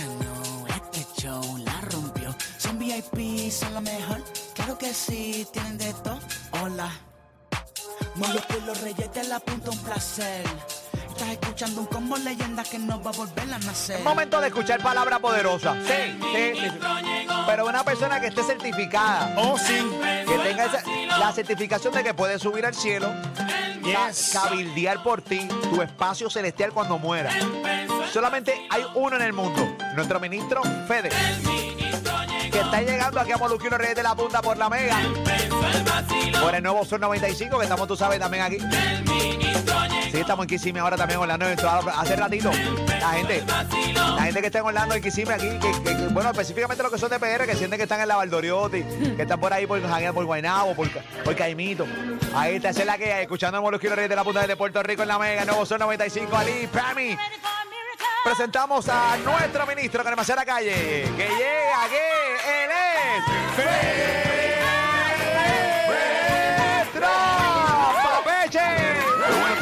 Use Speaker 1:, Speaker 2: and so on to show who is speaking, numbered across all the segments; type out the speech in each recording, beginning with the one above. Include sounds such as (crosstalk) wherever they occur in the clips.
Speaker 1: No, este show la rompió. Son VIP, son lo mejor. Claro que sí, tienen de todo. Hola. Molusco y los reyes de la punta, un placer. Estás escuchando un combo leyenda que no va a volver a nacer.
Speaker 2: Momento de escuchar palabra poderosa. Sí, sí, sí. Pero una persona que esté certificada.
Speaker 3: Oh, sí.
Speaker 2: Que tenga esa- la certificación de que puede subir al cielo,
Speaker 3: Yes.
Speaker 2: cabildear por ti, tu espacio celestial cuando muera. Solamente hay uno en el mundo, nuestro ministro Fede, que está llegando aquí a los Reyes de la Punta por la Mega, por el nuevo Sur 95, que estamos, tú sabes, también aquí. Sí, estamos en Kissimmee ahora también Orlando. en toda- hace ratito, la gente, la gente que está en Orlando, Kissimmee aquí, que, que- que, bueno, específicamente los que son de PR, que sienten que están en la Valdoriotti, que están por ahí por por Guaynabo, por, por Caimito. Ahí está, esa es la que hay, escuchando a Molusquino Reyes de la Punta de Puerto Rico en la Mega, Nuevo Sol 95, Ali, Pami. Presentamos a nuestro ministro que la calle, que llega aquí, él es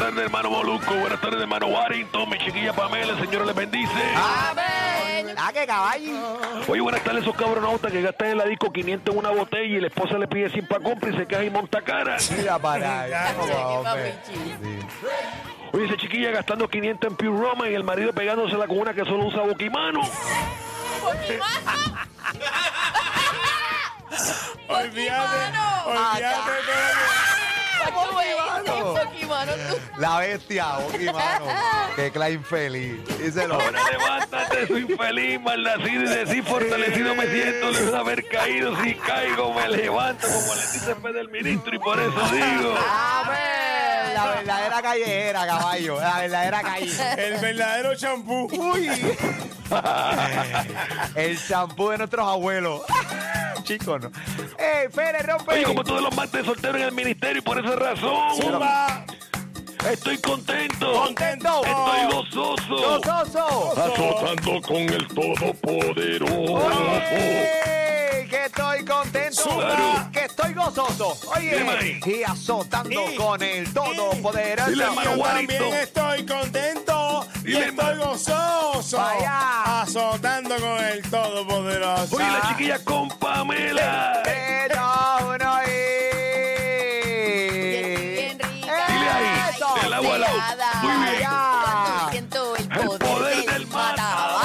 Speaker 4: tardes, hermano Molusco. Buenas tardes, hermano Warrington. Mi chiquilla Pamela, el Señor les bendice.
Speaker 2: Amén. Ah, qué caballo.
Speaker 4: Oye, buenas tardes, esos cabronautas que gastan en la disco 500 en una botella y la esposa le pide sin pa' compra y se cae y monta cara.
Speaker 2: Mira para allá.
Speaker 4: Oye, esa chiquilla gastando 500 en Pure Roma y el marido pegándosela con una que solo usa boquimano. (laughs)
Speaker 3: Olvídate. Olvídate
Speaker 2: La bestia, Boqui, mano. Qué cla infeliz. Díselo.
Speaker 4: Ahora levántate, soy infeliz, malnacido y decir fortalecido me siento de haber caído. Si caigo, me levanto, como le dice Fede el ministro, y por eso digo.
Speaker 2: Amén. La verdadera callejera, caballo. La verdadera calle.
Speaker 3: El verdadero champú.
Speaker 2: Uy. (laughs) El champú de nuestros abuelos. Chicos, ¿no? ¡Ey, Fere, rompe!
Speaker 4: Oye, como todos los martes solteros en el ministerio, y por esa razón
Speaker 3: Zumba.
Speaker 4: estoy contento.
Speaker 2: ¡Contento!
Speaker 4: Estoy gozoso.
Speaker 2: ¡Gozoso!
Speaker 4: Azotando con el Todopoderoso.
Speaker 2: Estoy contento, que estoy gozoso. Oye, y azotando
Speaker 3: Y-
Speaker 2: con el todopoderoso.
Speaker 4: Dile, hermano.
Speaker 3: Yo
Speaker 4: Warrington.
Speaker 3: también estoy contento y
Speaker 4: Dile,
Speaker 3: estoy
Speaker 4: hermano.
Speaker 3: gozoso.
Speaker 2: Vaya.
Speaker 3: Azotando con el Todopoderoso.
Speaker 4: Oye, la chiquilla con Pamela.
Speaker 2: Tres, dos, uno y...
Speaker 5: Bien rica.
Speaker 4: Dile ahí,
Speaker 2: Eso.
Speaker 4: del agua al agua. Muy bien.
Speaker 2: Vaya.
Speaker 5: Siento el
Speaker 4: El
Speaker 5: poder,
Speaker 4: poder del
Speaker 5: matabarca.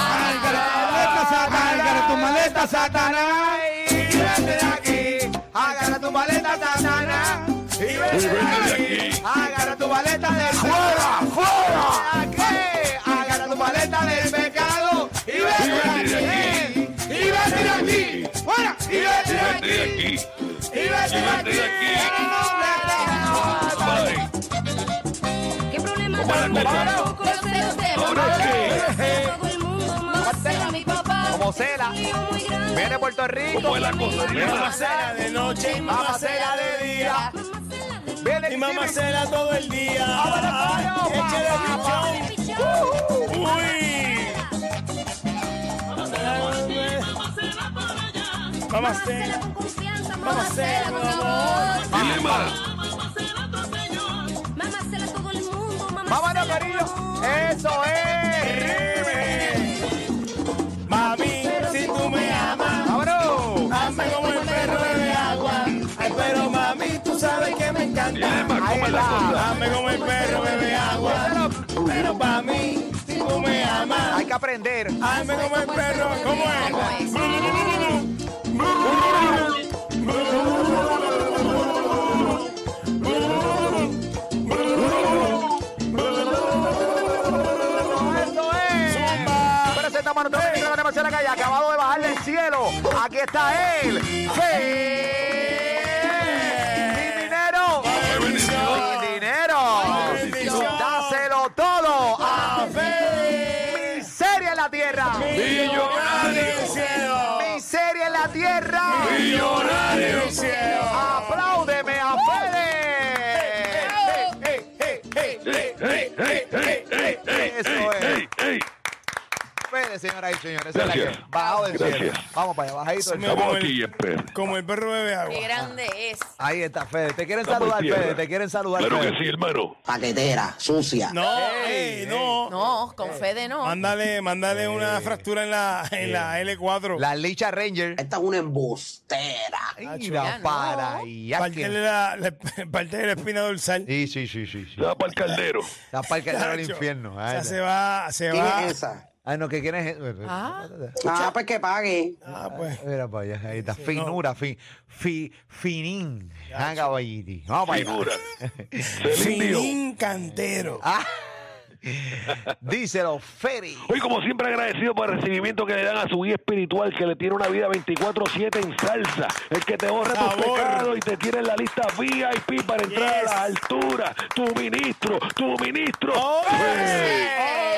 Speaker 2: Agarra tu maleta, Satanás, y vete de aquí. Agarra tu maleta del fuera, fuera. Agarra tu maleta del pecado y vete de aquí. Y vete de aquí. Fuera. Y vete de aquí. Y vete de aquí.
Speaker 5: ¿Qué problema
Speaker 2: Puerto Rico.
Speaker 3: Y mamacera de día.
Speaker 2: Viene
Speaker 3: Y mamacera todo el día. Échale pichón. Uy. Mamacera.
Speaker 5: Con confianza,
Speaker 3: Mamá,
Speaker 5: mamacela
Speaker 3: cela,
Speaker 5: con amor.
Speaker 4: Dile más.
Speaker 5: Mamacela todo el mundo, mamacela
Speaker 2: Vámonos,
Speaker 5: amor.
Speaker 2: Eso es.
Speaker 4: ¿Cómo es la cosa?
Speaker 3: Hazme como el perro bebe agua. Pero para mí, si tú me amas,
Speaker 2: Hay que aprender.
Speaker 3: hazme como el perro. ¿Cómo es?
Speaker 2: Acabado de bajar del cielo. Aquí está él. ¡Fe! La tierra!
Speaker 3: Millonario. del cielo.
Speaker 2: ¡Apláudeme a Fede! Eso es. Fede, señoras y señores. Esa es la
Speaker 4: Gracias.
Speaker 2: que- Bajado del cielo.
Speaker 4: Gracias.
Speaker 2: Vamos para allá, bajadito del cielo.
Speaker 4: Estamos
Speaker 3: como el-
Speaker 4: aquí, espera.
Speaker 3: Como el perro bebe agua.
Speaker 5: Qué grande es.
Speaker 2: Ahí está, Fede. Te quieren
Speaker 4: Estamos
Speaker 2: saludar,
Speaker 4: en tierra.
Speaker 2: Fede. Te quieren saludar,
Speaker 4: Claro
Speaker 2: Fede.
Speaker 4: que sí, hermano.
Speaker 6: paquetera, sucia.
Speaker 3: No,
Speaker 2: Ey,
Speaker 3: ey, no.
Speaker 5: No, con Fede no.
Speaker 3: Mándale, mándale una fractura en la, en la L4.
Speaker 2: La Licha Ranger.
Speaker 6: Esta es una embustera.
Speaker 2: Mira,
Speaker 5: ya no.
Speaker 2: para allá.
Speaker 3: Partele la, la- parte de la espina dorsal.
Speaker 2: Sí, sí, sí, sí. sí.
Speaker 4: Se va para el caldero.
Speaker 2: El caldero del infierno.
Speaker 3: O
Speaker 2: Ay,
Speaker 3: sea, se va, se
Speaker 6: ¿Quién
Speaker 3: va.
Speaker 6: es esa?
Speaker 2: Ay, no, que quién es.
Speaker 5: Ah.
Speaker 6: Ah, pues que pague.
Speaker 3: Ah, pues.
Speaker 2: Mira para allá, ahí está. Finura, fin, fi, finín. Ah, caballiti. Vamos para
Speaker 4: Dion. (laughs)
Speaker 3: Finín cantero.
Speaker 2: Ah. (laughs) Díselo, Feri.
Speaker 4: Hoy, como siempre, agradecido por el recibimiento que le dan a su guía espiritual, que le tiene una vida 24-7 en salsa. El que te borra tus pecados y te tiene en la lista VIP para entrar a las alturas. Tu ministro, tu ministro.
Speaker 3: ¡Oh,
Speaker 5: ¡Eh!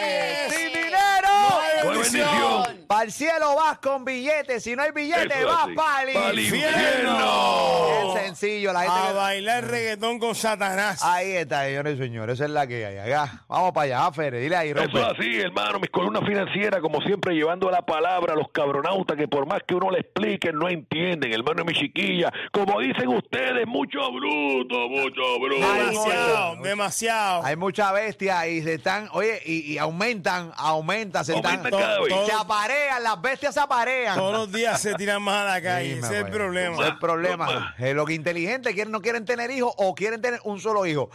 Speaker 2: ¡Sin dinero!
Speaker 4: ¡Qué bendición!
Speaker 2: Para el cielo vas con billetes. Si no hay billetes,
Speaker 4: Eso
Speaker 2: vas para el infierno.
Speaker 4: infierno.
Speaker 2: Es sencillo. La
Speaker 3: A
Speaker 2: gente que-
Speaker 3: bailar reggaetón con Satanás.
Speaker 2: Ahí está, señores y señores. Esa es la que hay. Acá. Vamos para allá, Fere. Dile ahí,
Speaker 4: Eso
Speaker 2: rompe.
Speaker 4: es así, hermano. Mis columnas financieras, como siempre, llevando la palabra a los cabronautas que por más que uno le explique, no entienden. Hermano de mi chiquilla. Como dicen ustedes, mucho bruto, mucho bruto.
Speaker 3: Demasiado, demasiado.
Speaker 2: Hay mucha bestia y se están, oye, y, y aumentan, aumentan, se están,
Speaker 4: Aumentan cada vez.
Speaker 2: se aparean, las bestias se aparean.
Speaker 3: Todos los días se tiran más a la (laughs) calle.
Speaker 2: Sí,
Speaker 3: Ese es el problema.
Speaker 2: Ese es el problema. Eh, los que inteligentes quieren, no quieren tener hijos o quieren tener un solo hijo.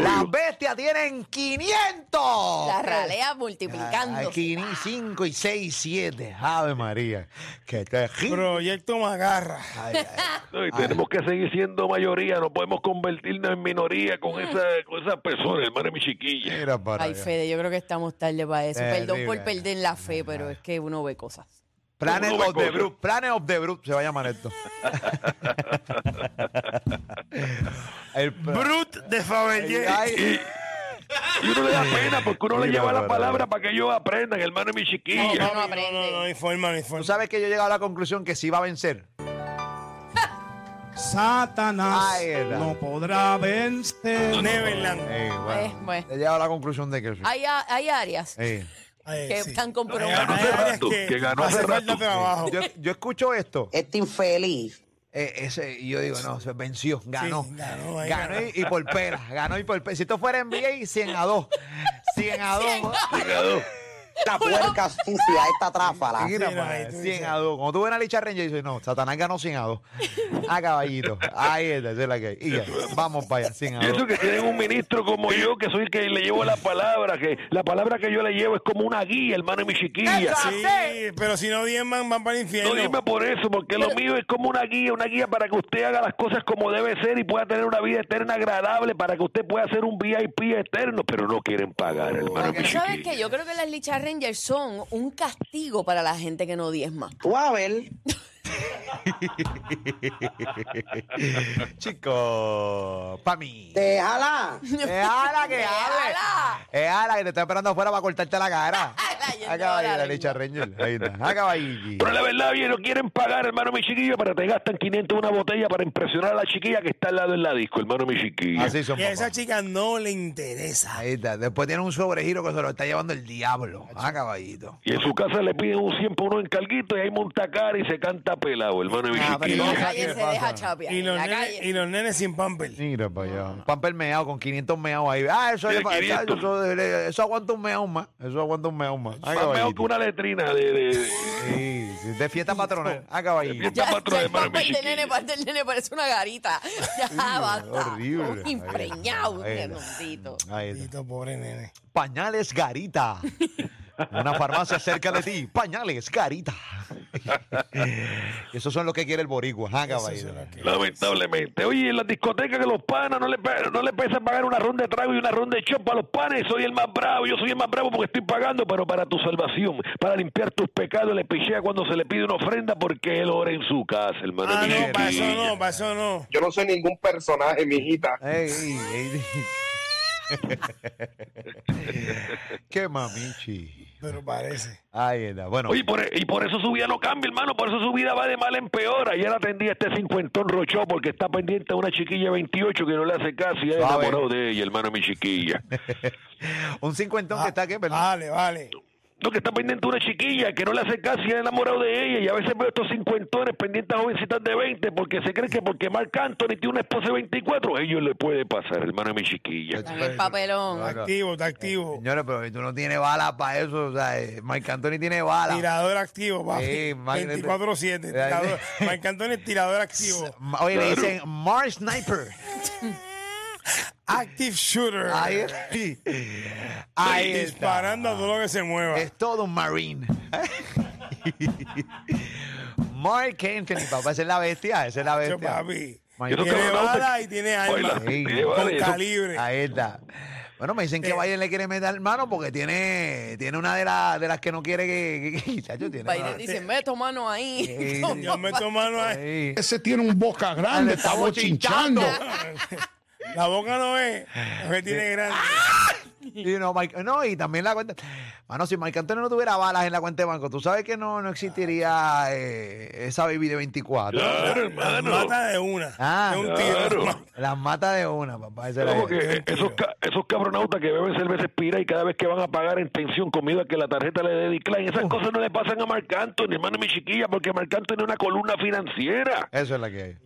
Speaker 2: Las bestias tienen 500.
Speaker 5: La ralea
Speaker 2: Ay,
Speaker 5: multiplicando.
Speaker 2: 5 y 6, 7. Ave María. Que te
Speaker 3: Proyecto Magarra.
Speaker 2: Ay, ay.
Speaker 4: No, y tenemos que seguir siendo mayoría, no podemos convertirnos en minoría con esa, con esa persona, hermano de mi chiquilla.
Speaker 2: Mira para
Speaker 5: Ay,
Speaker 2: allá.
Speaker 5: Fede, yo creo que estamos tarde para eso. Perdón por perder la fe, pero es que uno ve cosas.
Speaker 2: Planet of the. Brute. Planet of the Brute se va a llamar esto. (laughs) El
Speaker 3: Brut de Fabergé.
Speaker 4: Y uno le da (laughs) pena porque uno le lleva la palabra para que ellos aprendan, hermano de mi
Speaker 3: No,
Speaker 4: chiquilla.
Speaker 5: no,
Speaker 3: no, no, no, no hay
Speaker 2: Tú
Speaker 3: forma.
Speaker 2: sabes que yo he llegado a la conclusión que sí va a vencer.
Speaker 7: Satanás no podrá vencer.
Speaker 3: Neverland.
Speaker 2: Eh, bueno,
Speaker 5: Eh, bueno.
Speaker 2: He llegado a la conclusión de que sí.
Speaker 5: Hay, áreas
Speaker 2: Eh,
Speaker 5: que
Speaker 3: sí.
Speaker 5: están comprobados.
Speaker 3: Hay áreas que,
Speaker 4: que ganó
Speaker 3: hace falta trabajo.
Speaker 2: Yo, yo escucho esto.
Speaker 6: Este infeliz.
Speaker 2: Eh, ese, y yo digo, no, se venció, ganó.
Speaker 3: Sí, ganó,
Speaker 2: ganó,
Speaker 3: ganó
Speaker 2: y, por peras, ganó y por peras. Si esto fuera NBA, 100 a 2. 100 a 2.
Speaker 4: 100 (laughs)
Speaker 6: a 2. Esta puerca sucia, esta tráfala.
Speaker 2: Mira, pa, 100 a 2. Cuando tú ves a Licha Ranger, dices, no, Satanás ganó 100 a 2. A ah, caballito. Ahí está, esa es la que hay. Vamos para allá, 100 a 2.
Speaker 4: Eso que tienen un ministro como yo, que soy el que le llevo la palabra, que la palabra que yo le llevo es como una guía, hermano, y mi chiquilla.
Speaker 3: Sí, pero si no diezman, van para el infierno.
Speaker 4: No diezman por eso, porque lo mío es como una guía, una guía para que usted haga las cosas como debe ser y pueda tener una vida eterna agradable, para que usted pueda ser un VIP eterno, pero no quieren pagar, hermano, mi
Speaker 5: chiquilla. ¿Sabes que Yo creo que las Licha Rangers son un castigo para la gente que no diezma.
Speaker 6: Tú a ver. (laughs)
Speaker 2: Chicos, pa' mí.
Speaker 6: Déjala. (laughs)
Speaker 2: Déjala que hable.
Speaker 5: Déjala.
Speaker 2: Déjala que te está esperando afuera para cortarte la cara. (laughs)
Speaker 5: Yendo
Speaker 2: A caballito,
Speaker 5: la.
Speaker 2: Licha Ranger. Ahí está. A caballito.
Speaker 4: Pero la verdad, bien, no quieren pagar, hermano mi chiquilla, pero te gastan 500 una botella para impresionar a la chiquilla que está al lado en la disco, hermano mi.
Speaker 2: Así son,
Speaker 3: Y a esa
Speaker 2: papá.
Speaker 3: chica no le interesa.
Speaker 2: Ahí está. Después tiene un sobregiro que se lo está llevando el diablo. A caballito.
Speaker 4: Y en su casa le piden un 100 por uno en calguito y ahí monta cara y se canta pelado, hermano mi
Speaker 2: Ah, pero
Speaker 5: En
Speaker 2: no,
Speaker 5: la
Speaker 4: chiquilla.
Speaker 5: calle
Speaker 2: ¿qué
Speaker 5: se
Speaker 2: pasa?
Speaker 5: deja chapear.
Speaker 3: Y
Speaker 5: En
Speaker 3: los,
Speaker 5: la
Speaker 3: nenes,
Speaker 5: calle.
Speaker 3: y los nenes sin pamper.
Speaker 2: Mira para allá. Un pamper meado con 500 meados ahí. Ah, eso,
Speaker 4: Mira,
Speaker 2: le fa-
Speaker 4: 500.
Speaker 2: eso, eso- eso aguanta un meao más. Eso aguanta un meao más. A
Speaker 4: Más mejor que una letrina de... de, de-
Speaker 2: Sí, de fiesta patronal. A caballito.
Speaker 4: fiesta patrón,
Speaker 5: ya el nene, el parece una garita. Ya basta.
Speaker 2: horrible. Está.
Speaker 5: bendito.
Speaker 2: Ahí está.
Speaker 3: Pobre nene.
Speaker 2: Pañales Garita. Una farmacia cerca de ti. Pañales Garita. (laughs) Esos son los que quiere el boricua.
Speaker 4: Lamentablemente. Oye, en las discotecas que los panas no le, no le pesa pagar una ronda de trago y una ronda de shot para los panes. Soy el más bravo, yo soy el más bravo porque estoy pagando, pero para tu salvación, para limpiar tus pecados, le pichea cuando se le pide una ofrenda porque él ora en su casa, hermano.
Speaker 3: Ah, no, para eso
Speaker 4: chiquilla.
Speaker 3: no, para eso no.
Speaker 8: Yo no soy ningún personaje, mijita.
Speaker 2: Ey, ey, ey. (laughs) Qué mamichi.
Speaker 3: Pero parece.
Speaker 2: Ahí está. Bueno,
Speaker 4: Oye, por, y por eso su vida no cambia, hermano. Por eso su vida va de mal en peor. Ayer atendí a este cincuentón rochó porque está pendiente de una chiquilla de 28 que no le hace caso y es enamorado de ella, hermano, mi chiquilla. (laughs)
Speaker 2: un cincuentón que está aquí, ¿verdad?
Speaker 3: Vale, vale.
Speaker 4: No, que está pendiente de una chiquilla que no le hace caso y es enamorado de ella. Y a veces veo estos cincuentones pendientes a jovencitas de 20 porque se creen que porque Marc Anthony tiene una esposa de 24, ellos le puede pasar, hermano de mi chiquilla.
Speaker 5: Está en el papelón.
Speaker 2: Claro.
Speaker 3: Activo, está activo.
Speaker 2: Señores, pero tú no tienes balas para eso. O sea, eh, Mike Anthony tiene balas.
Speaker 3: Tirador activo, papi.
Speaker 2: Sí, Mike-
Speaker 3: 24-7. (laughs) Tirador. Mike Anthony es tirador activo. (laughs)
Speaker 2: Oye, le dicen Mars Sniper. (laughs)
Speaker 3: Active shooter.
Speaker 2: Ahí, ahí está.
Speaker 3: Disparando a todo lo que se mueva.
Speaker 2: Es todo un marine. Mark Anthony, papá, esa es la bestia, esa es la bestia.
Speaker 3: papi.
Speaker 4: Yo
Speaker 3: Tiene bala y tiene arma.
Speaker 2: Sí.
Speaker 3: Con calibre.
Speaker 2: Ahí está. Bueno, me dicen que
Speaker 3: Eh.
Speaker 2: Biden le quiere meter mano porque tiene, tiene una de, las de las que no quiere que. que, que- (laughs) chacho, tiene
Speaker 5: Biden dice, meto mano ahí.
Speaker 2: Sí, (laughs)
Speaker 3: Yo meto mano ahí.
Speaker 2: Ahí.
Speaker 9: Ese tiene un boca grande, está
Speaker 2: estamos
Speaker 9: bochinchando. (laughs)
Speaker 3: La boca no es. Que tiene grande.
Speaker 2: Y no, Mike- no, y también la cuenta. Mano, si Mike Anthony no tuviera balas en la cuenta de banco, tú sabes que no, no existiría eh, esa baby de 24.
Speaker 4: Claro,
Speaker 3: Las
Speaker 4: hermano.
Speaker 3: mata de una.
Speaker 2: Ah,
Speaker 3: de un
Speaker 4: claro.
Speaker 3: tiro.
Speaker 2: Las mata de una, papá.
Speaker 4: Como que esos, ca- esos cabronautas que beben cerveza expira y cada vez que van a pagar en tensión comida que la tarjeta le dé decline, esas cosas no le pasan a Marc Anthony, hermano de mi chiquilla, porque Marc Anthony es una columna financiera.
Speaker 2: Eso es la que hay.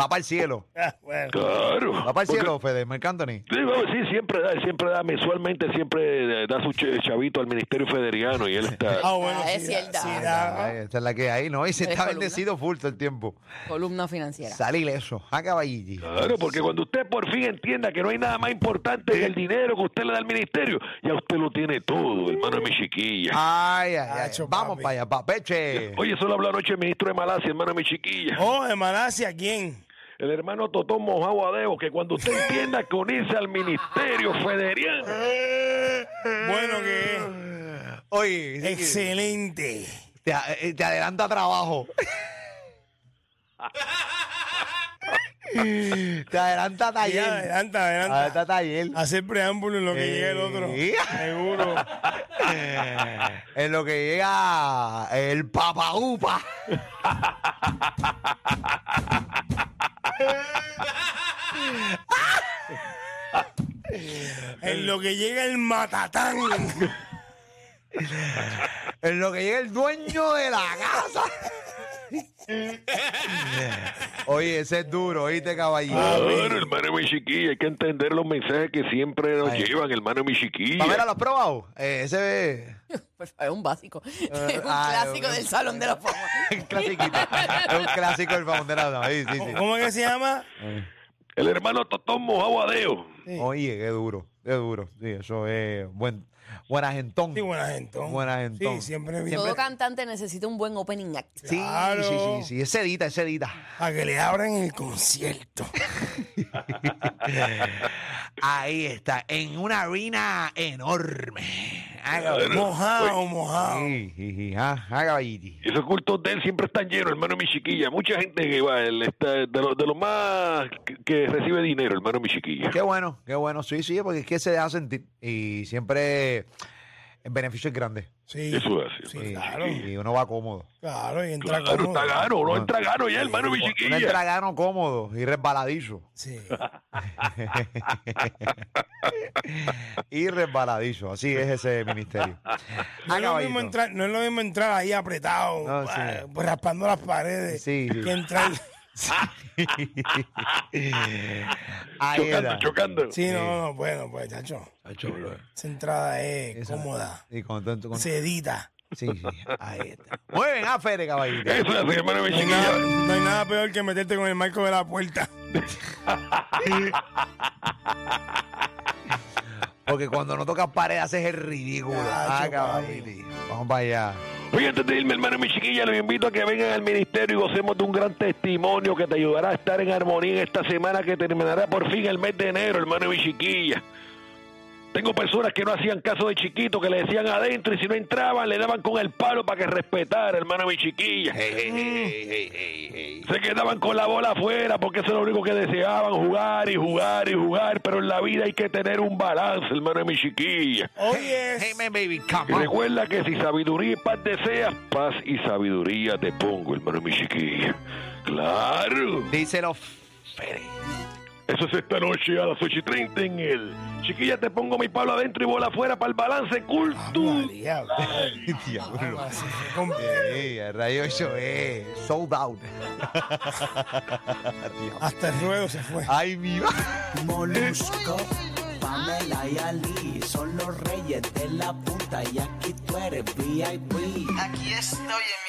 Speaker 2: Va para el cielo. (laughs)
Speaker 3: ah, bueno.
Speaker 4: Claro.
Speaker 2: Va para el
Speaker 4: Porque-
Speaker 2: cielo, Fede, Marc Anthony.
Speaker 4: Sí, bueno, sí, siempre da, siempre da, mensualmente siempre da su ch- chavito al Ministerio Federiano y él está...
Speaker 3: Ah, bueno,
Speaker 5: Ah,
Speaker 3: sí,
Speaker 5: es
Speaker 3: da,
Speaker 5: cierto.
Speaker 3: sí
Speaker 2: Ay,
Speaker 3: da.
Speaker 2: esa es la que hay, ¿no? Y se está bendecido full todo el tiempo.
Speaker 5: Columna financiera.
Speaker 2: Salir eso. A caballiti.
Speaker 4: Claro, porque cuando usted por fin entienda que no hay nada más importante que el dinero que usted le da al ministerio, ya usted lo tiene todo, hermano de mi chiquilla.
Speaker 2: Ay, ay, ay.
Speaker 3: Acho,
Speaker 2: Vamos
Speaker 3: papi.
Speaker 2: para allá, papeche.
Speaker 4: Oye, eso lo habló anoche el ministro de Malasia, hermano de mi chiquilla.
Speaker 3: Oh, de Malasia, ¿quién?
Speaker 4: El hermano Totón Mojado Adeo, que cuando usted entienda que unirse al ministerio federiano,
Speaker 3: Bueno que es.
Speaker 2: Oye, sí,
Speaker 3: Excelente.
Speaker 2: te, eh, te adelanta trabajo. te adelanta
Speaker 3: Sí,
Speaker 2: taller.
Speaker 3: adelanta, adelanta.
Speaker 2: Adelanta taller.
Speaker 3: Hacer preámbulo en lo que llega el otro.
Speaker 2: Sí.
Speaker 3: Seguro. (laughs)
Speaker 2: en lo que llega el papaupa.
Speaker 3: En lo que llega el matatán.
Speaker 2: En lo que llega el dueño de la casa. (laughs) Oye, ese es duro, ¿oíste, caballito?
Speaker 4: claro, hermano de mi chiquilla, hay que entender los mensajes que siempre nos
Speaker 2: Ay.
Speaker 4: llevan, hermano de mi chiquilla.
Speaker 2: Pamela, ¿lo has probado? Eh, ese (laughs)
Speaker 5: Pues, es un básico. (laughs) es un
Speaker 2: ah,
Speaker 5: clásico del Salón de la Fama.
Speaker 2: es un clasiquito. Es un clásico del favor de la sí, sí, sí.
Speaker 3: ¿Cómo es que se llama?
Speaker 4: El hermano Totón Mojado Adeo.
Speaker 2: Oye, qué duro, qué duro. Sí, eso es buen, buena gentón.
Speaker 3: Sí, buena gente.
Speaker 2: Buena gentón.
Speaker 3: Sí, siempre bien.
Speaker 5: Todo cantante necesita un buen opening act.
Speaker 2: Sí,
Speaker 3: Claro.
Speaker 2: sí, sí, sí. Es sedita, es sedita.
Speaker 3: Para que le abran el concierto. (laughs)
Speaker 2: Ahí está, en una harina enorme.
Speaker 3: Mojado, mojado.
Speaker 2: sí, sí, sí. Ah, ah, caballiti.
Speaker 4: Esos cultos de él siempre están llenos, hermano mi chiquilla. Mucha gente que va, él está de lo, de lo más que, que recibe dinero, hermano mi chiquilla.
Speaker 2: Qué bueno, qué bueno. Sí, sí, porque es que se deja sentir. Y siempre el beneficio es grande.
Speaker 3: Sí.
Speaker 4: Eso es así,
Speaker 3: Sí,
Speaker 2: Y,
Speaker 3: claro.
Speaker 2: y uno va cómodo.
Speaker 3: Claro, y entra
Speaker 4: Claro,
Speaker 3: cómodo.
Speaker 4: está gano, no entra gano ya, hermano mi
Speaker 2: Uno
Speaker 4: chiquilla.
Speaker 2: entra gano cómodo y resbaladizo.
Speaker 3: Sí. (laughs)
Speaker 2: y resbaladizo. Así es ese ministerio.
Speaker 3: No
Speaker 2: Ah,
Speaker 3: es, lo
Speaker 2: caballito.
Speaker 3: mismo entrar, no es lo mismo entrar ahí apretado,
Speaker 2: No, sí.
Speaker 3: ah, pues raspando las paredes,
Speaker 2: Sí, sí.
Speaker 3: que entrar.
Speaker 2: Ahí
Speaker 4: Chocando,
Speaker 2: era.
Speaker 4: chocando.
Speaker 3: Sí, no, no, bueno, pues, chacho. Esa entrada es
Speaker 2: Esa-
Speaker 3: cómoda,
Speaker 2: Sí, con- con- con-
Speaker 3: sedita.
Speaker 2: sí, sí. Ahí está. Muy bien, ah, Fede, caballito.
Speaker 4: Eso es mi
Speaker 3: No hay, nada,
Speaker 4: chiquilla.
Speaker 3: no hay nada peor que meterte con el marco de la puerta. (laughs)
Speaker 2: Porque cuando no tocas pared haces el ridículo. Ah, caballito. Vamos para allá.
Speaker 4: Oye, antes de irme, hermano de mi chiquilla, los invito a que vengan al ministerio y gocemos de un gran testimonio que te ayudará a estar en armonía en esta semana que terminará por fin el mes de enero, hermano de mi chiquilla. Tengo personas que no hacían caso de chiquito, que le decían adentro y si no entraban le daban con el palo para que respetara, hermano de mi chiquilla. Se quedaban con la bola afuera porque eso es lo único que deseaban, jugar y jugar y jugar, pero en la vida hay que tener un balance, hermano de mi chiquilla.
Speaker 3: Oye,
Speaker 2: Hey, man, baby, come on.
Speaker 4: recuerda que si sabiduría y paz deseas, paz y sabiduría te pongo, hermano de mi chiquilla. Claro.
Speaker 2: Díselo, Fede.
Speaker 4: Eso es esta noche a las 8 y 30 en el. Chiquilla, te pongo mi palo adentro y bola afuera para el balance culto.
Speaker 3: Diablo.
Speaker 2: Radio show es sold out. (laughs)
Speaker 3: Hasta el ruedo se fue.
Speaker 2: Ay, mi
Speaker 1: Molusco, Pamela y Ali son los reyes de la punta y aquí tú eres VIP.
Speaker 10: Aquí estoy en.